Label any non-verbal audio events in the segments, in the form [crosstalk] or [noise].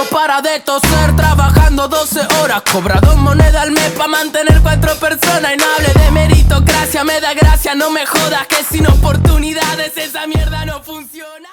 No para de toser trabajando 12 horas. Cobra dos monedas al mes para mantener cuatro personas. Y no hable de meritocracia, me da gracia, no me jodas que sin oportunidades esa mierda no funciona.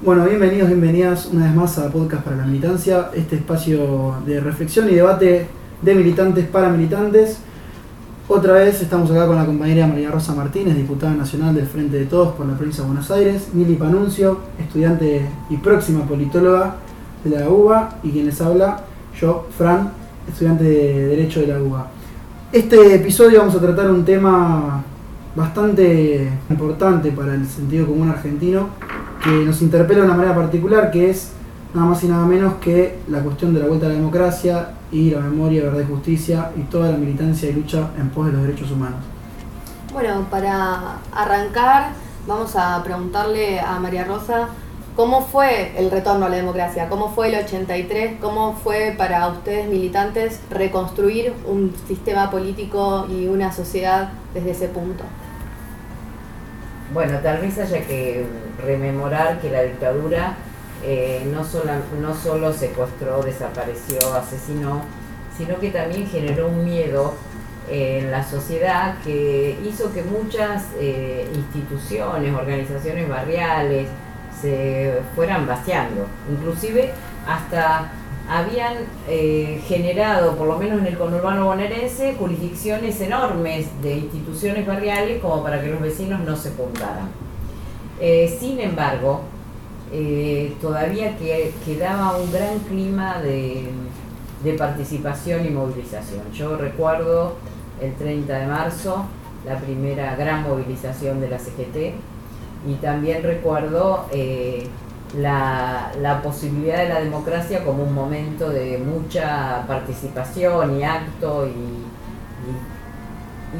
Bueno, bienvenidos, bienvenidas una vez más a Podcast para la Militancia, este espacio de reflexión y debate de militantes para militantes. Otra vez estamos acá con la compañera María Rosa Martínez, diputada nacional del Frente de Todos por la provincia de Buenos Aires, Mili Panuncio, estudiante y próxima politóloga de la UBA, y quien les habla, yo, Fran, estudiante de Derecho de la UBA. Este episodio vamos a tratar un tema bastante importante para el sentido común argentino, que nos interpela de una manera particular, que es nada más y nada menos que la cuestión de la vuelta a la democracia y la memoria, verdad y justicia y toda la militancia y lucha en pos de los derechos humanos. Bueno, para arrancar vamos a preguntarle a María Rosa cómo fue el retorno a la democracia, cómo fue el 83, cómo fue para ustedes militantes reconstruir un sistema político y una sociedad desde ese punto. Bueno, tal vez haya que rememorar que la dictadura eh, no, solo, no solo secuestró, desapareció, asesinó, sino que también generó un miedo en la sociedad que hizo que muchas eh, instituciones, organizaciones barriales se fueran vaciando. Inclusive hasta habían eh, generado, por lo menos en el conurbano bonaerense, jurisdicciones enormes de instituciones barriales como para que los vecinos no se juntaran. sin embargo, eh, todavía que, quedaba un gran clima de, participación y movilización. Yo recuerdo el 30 de marzo, la primera gran movilización de la CGT, y también recuerdo eh, la, posibilidad de la democracia como un momento de mucha participación y acto y,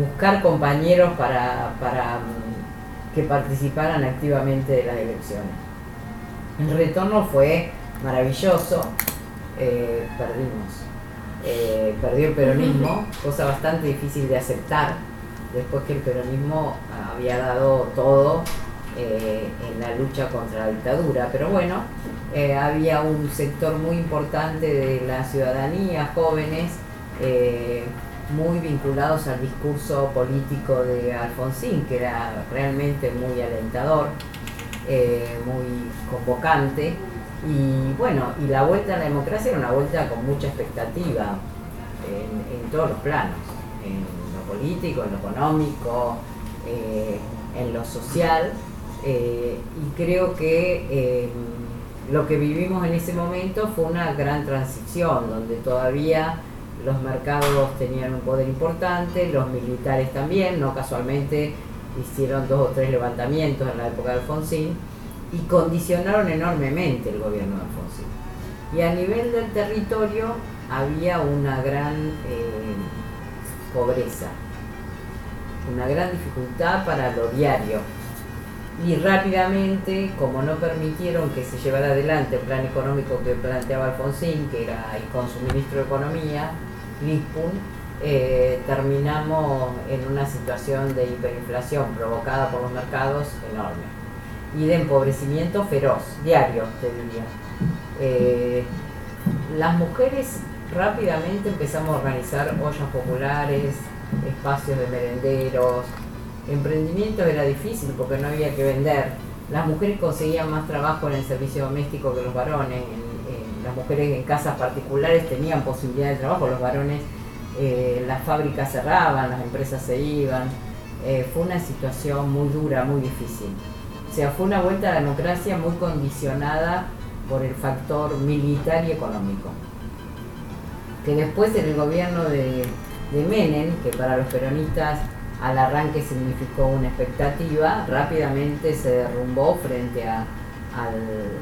buscar compañeros para, mm, que participaran activamente de las elecciones. El retorno fue maravilloso, eh, perdimos. Eh, perdió el peronismo, cosa bastante difícil de aceptar, después que el peronismo había dado todo eh, en la lucha contra la dictadura. Pero bueno, había un sector muy importante de la ciudadanía, jóvenes, muy vinculados al discurso político de Alfonsín, que era realmente muy alentador. Eh, muy convocante. Y bueno, y la vuelta a la democracia era una vuelta con mucha expectativa en, todos los planos, en lo político, en lo económico, eh, en lo social. Eh, y creo que lo que vivimos en ese momento fue una gran transición, donde todavía los mercados tenían un poder importante, los militares también, no casualmente hicieron dos o tres levantamientos en la época de Alfonsín y condicionaron enormemente el gobierno de Alfonsín. Y a nivel del territorio había una gran eh, pobreza, una gran dificultad para lo diario. Y rápidamente, como no permitieron que se llevara adelante el plan económico que planteaba Alfonsín, que era con su ministro de Economía, Lispun, eh, terminamos en una situación de hiperinflación provocada por los mercados enorme y de empobrecimiento feroz, diario, te diría. Eh, las mujeres rápidamente empezamos a organizar ollas populares, espacios de merenderos, emprendimiento era difícil porque no había que vender. Las mujeres conseguían más trabajo en el servicio doméstico que los varones. las mujeres en casas particulares tenían posibilidad de trabajo, los varones eh, las fábricas cerraban, las empresas se iban. Eh, fue una situación muy dura, muy difícil. O sea, fue una vuelta a la democracia muy condicionada por el factor militar y económico. Que después en el gobierno de, de Menem, que para los peronistas al arranque significó una expectativa, rápidamente se derrumbó frente al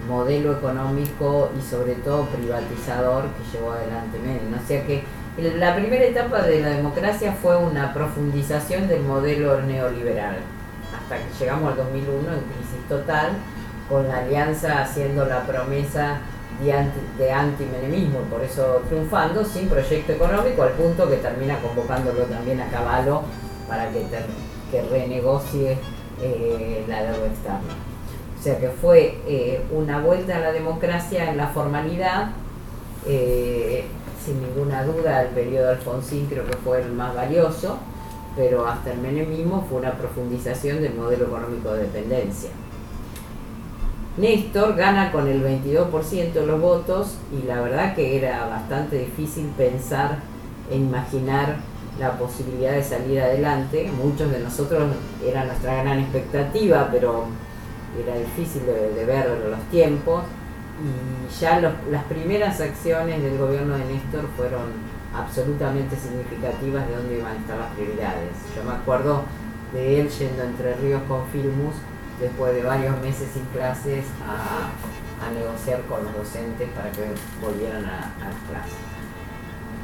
modelo económico y sobre todo privatizador que llevó adelante Menem. O sea que la primera etapa de la democracia fue una profundización del modelo neoliberal, hasta que llegamos al 2001 en crisis total, con la alianza haciendo la promesa de, anti, de antimenemismo por eso triunfando, sin proyecto económico, al punto que termina convocándolo también a Caballo para que, que renegocie eh, la deuda externa. O sea que fue eh, una vuelta a la democracia en la formalidad, eh, sin ninguna duda el periodo Alfonsín creo que fue el más valioso, pero hasta el menemismo fue una profundización del modelo económico de dependencia. Néstor gana con el 22% de los votos y la verdad que era bastante difícil pensar e imaginar la posibilidad de salir adelante. Muchos de nosotros era nuestra gran expectativa, pero era difícil de, ver los tiempos. Y ya las primeras acciones del gobierno de Néstor fueron absolutamente significativas de dónde iban a estar las prioridades. Yo me acuerdo de él yendo entre Ríos con Filmus después de varios meses sin clases a, negociar con los docentes para que volvieran a, las clases.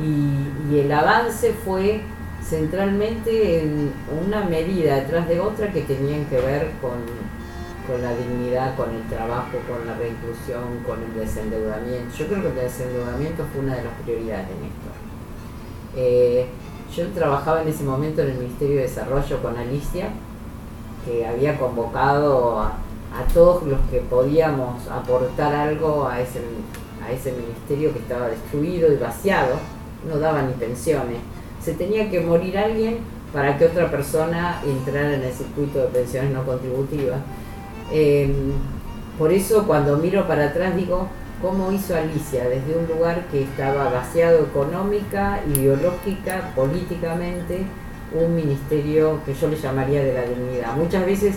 Y, el avance fue centralmente en una medida detrás de otra que tenían que ver con, con la dignidad, con el trabajo, con la reinclusión, con el desendeudamiento. Yo creo que el desendeudamiento fue una de las prioridades de Néstor. Eh, yo trabajaba en ese momento en el Ministerio de Desarrollo con Alicia, que había convocado a, todos los que podíamos aportar algo a ese, a ese ministerio que estaba destruido y vaciado, no daba ni pensiones. Se tenía que morir alguien para que otra persona entrara en el circuito de pensiones no contributivas. Em, por eso cuando miro para atrás digo, cómo hizo Alicia desde un lugar que estaba vaciado económica, ideológica, políticamente, un ministerio que yo le llamaría de la dignidad. Muchas veces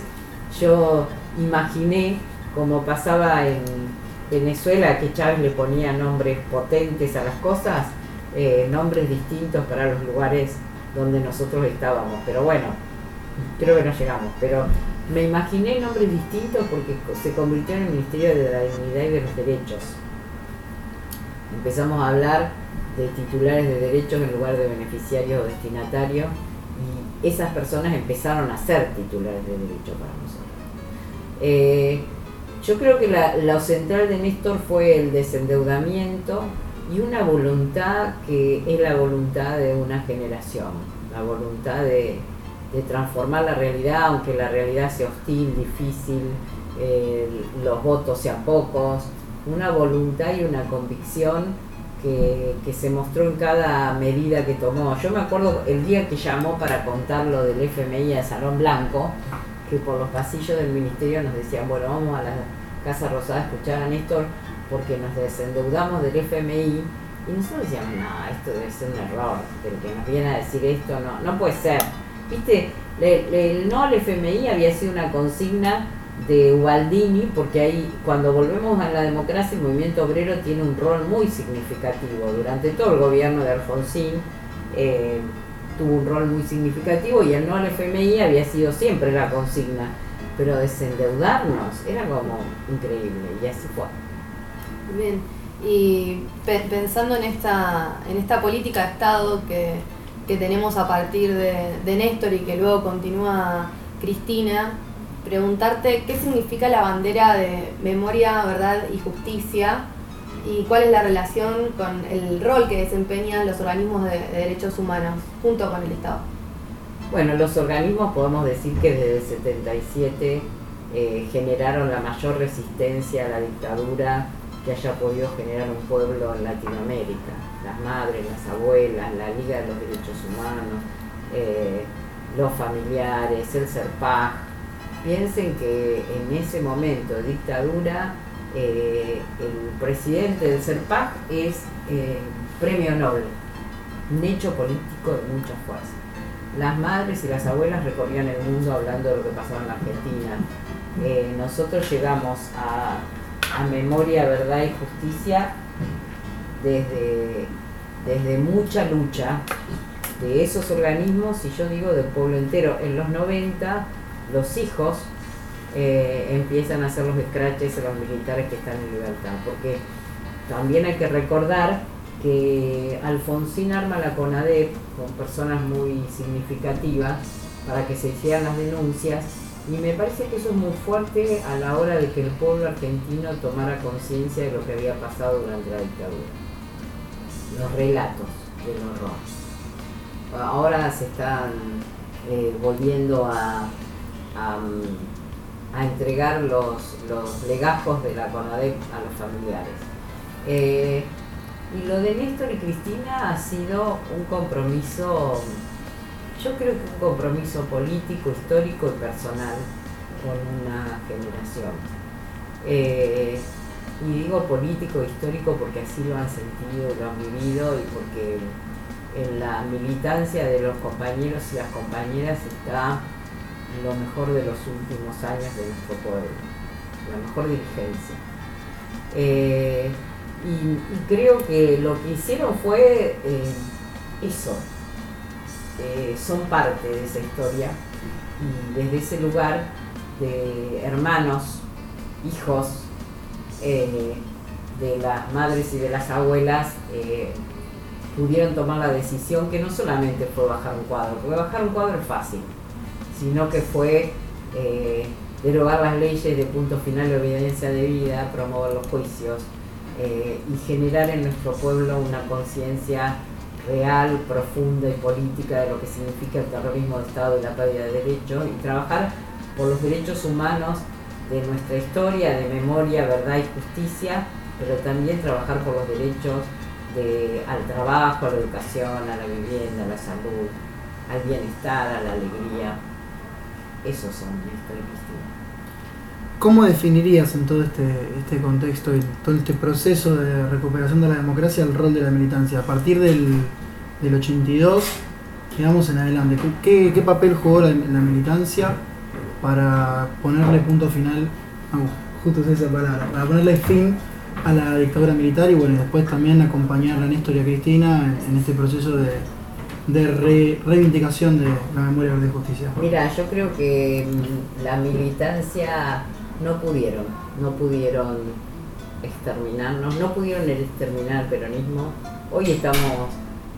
yo imaginé, como pasaba en Venezuela, que Chávez le ponía nombres potentes a las cosas, eh, nombres distintos para los lugares donde nosotros estábamos. Pero bueno, creo que no llegamos. Pero me imaginé nombres distintos porque se convirtió en el Ministerio de la Dignidad y de los Derechos. Empezamos a hablar de titulares de derechos en lugar de beneficiarios o destinatarios y esas personas empezaron a ser titulares de derechos para nosotros. Eh, yo creo que la, lo central de Néstor fue el desendeudamiento y una voluntad que es la voluntad de una generación, la voluntad de, de transformar la realidad, aunque la realidad sea hostil, difícil, eh, los votos sean pocos, una voluntad y una convicción que, se mostró en cada medida que tomó. Yo me acuerdo el día que llamó para contar lo del FMI al Salón Blanco, que por los pasillos del ministerio nos decían, bueno, vamos a la Casa Rosada a escuchar a Néstor porque nos desendeudamos del FMI. Y nosotros decíamos, no, esto debe ser un error, pero que nos viene a decir esto, no, no puede ser viste, el, no al FMI había sido una consigna de Ubaldini, porque ahí cuando volvemos a la democracia el movimiento obrero tiene un rol muy significativo. Durante todo el gobierno de Alfonsín eh, tuvo un rol muy significativo y el no al FMI había sido siempre la consigna. Pero desendeudarnos era como increíble y así fue. Bien, y pensando en esta, en esta política de Estado que que tenemos a partir de, Néstor y que luego continúa Cristina, preguntarte qué significa la bandera de memoria, verdad y justicia y cuál es la relación con el rol que desempeñan los organismos de, derechos humanos junto con el Estado. Bueno, los organismos podemos decir que desde el 77 eh, generaron la mayor resistencia a la dictadura que haya podido generar un pueblo en Latinoamérica. Las madres, las abuelas, la Liga de los Derechos Humanos, eh, los familiares, el CERPAG. Piensen que en ese momento de dictadura eh, el presidente del CERPAG es eh, premio Nobel, un hecho político de mucha fuerza. Las madres y las abuelas recorrían el mundo hablando de lo que pasaba en la Argentina. nosotros llegamos a memoria, verdad y justicia desde, desde mucha lucha de esos organismos y yo digo del pueblo entero. En los 90 los hijos eh, empiezan a hacer los scratches a los militares que están en libertad, porque también hay que recordar que Alfonsín arma la CONADEP con personas muy significativas para que se hicieran las denuncias y me parece que eso es muy fuerte a la hora de que el pueblo argentino tomara conciencia de lo que había pasado durante la dictadura. Los relatos del horror. Ahora se están eh, volviendo a, a entregar los, los legajos de la CONADEP a los familiares. Eh, y lo de Néstor y Cristina ha sido un compromiso, yo creo que un compromiso político, histórico y personal con una generación. Eh, y digo político, histórico porque así lo han sentido, lo han vivido y porque en la militancia de los compañeros y las compañeras está lo mejor de los últimos años de nuestro pueblo, la mejor dirigencia. Eh, y, creo que lo que hicieron fue eh, eso, eh, son parte de esa historia. Y desde ese lugar de hermanos, hijos, de las madres y de las abuelas, pudieron tomar la decisión que no solamente fue bajar un cuadro, porque bajar un cuadro es fácil, sino que fue eh, derogar las leyes de punto final de evidencia de vida, promover los juicios eh, y generar en nuestro pueblo una conciencia real, profunda y política de lo que significa el terrorismo de Estado y la pérdida de derechos y trabajar por los derechos humanos de nuestra historia, de memoria, verdad y justicia, pero también trabajar por los derechos al trabajo, a la educación, a la vivienda, a la salud, al bienestar, a la alegría. Esos son y Cristina. ¿Cómo definirías en todo este, este contexto y todo este proceso de recuperación de la democracia el rol de la militancia? A partir del, del 82, digamos en adelante, ¿qué, papel jugó la, militancia para ponerle punto final, justo esa palabra, para ponerle fin a la dictadura militar y bueno, después también acompañar a Néstor y a Cristina en, este proceso de, de reivindicación de la memoria de justicia. Mira, yo creo que mm, la militancia no pudieron, no pudieron exterminarnos, no pudieron exterminar el peronismo. Hoy estamos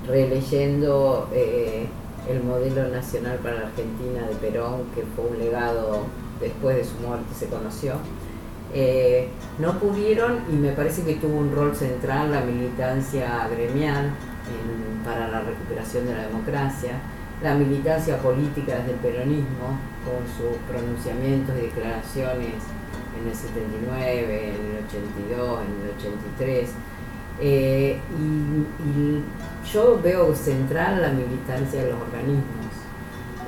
releyendo eh, el modelo nacional para la Argentina de Perón, que fue un legado después de su muerte, se conoció. Eh, no pudieron y me parece que tuvo un rol central la militancia gremial para la recuperación de la democracia, la militancia política desde el peronismo, con sus pronunciamientos y declaraciones en el 79, en el 82, en el 83. Eh, y, yo veo central la militancia de los organismos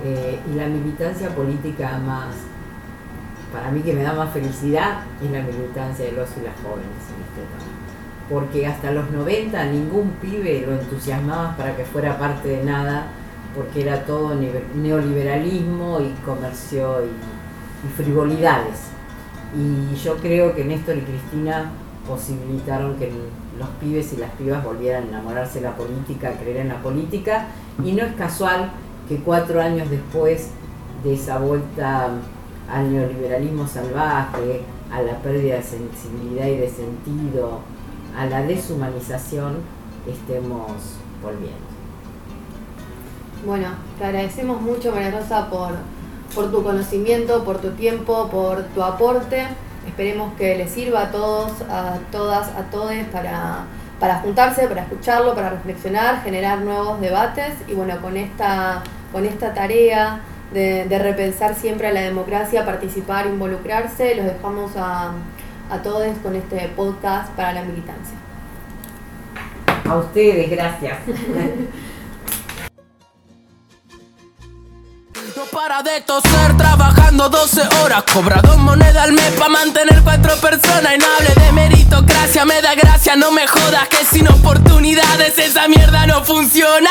eh, y la militancia política más para mí que me da más felicidad es la militancia de los y las jóvenes en este tema. Porque hasta los 90 ningún pibe lo entusiasmaba para que fuera parte de nada, porque era todo neoliberalismo y comercio y, frivolidades. Y yo creo que Néstor y Cristina posibilitaron que los pibes y las pibas volvieran a enamorarse de la política, a creer en la política, y no es casual que cuatro años después de esa vuelta al neoliberalismo salvaje, a la pérdida de sensibilidad y de sentido, a la deshumanización, estemos volviendo. Bueno, te agradecemos mucho, María Rosa, por, por tu conocimiento, por tu tiempo, por tu aporte. Esperemos que les sirva a todos, a todas, a todos para, para juntarse, para escucharlo, para reflexionar, generar nuevos debates y bueno, con esta, con esta tarea de, repensar siempre a la democracia, participar, involucrarse. Los dejamos a, a todos con este podcast para la militancia. A ustedes, gracias. [laughs] para de toser, trabajando 12 horas, cobra dos monedas al mes para mantener cuatro personas. Y no hable de meritocracia, me da gracia, no me jodas que sin oportunidades esa mierda no funciona.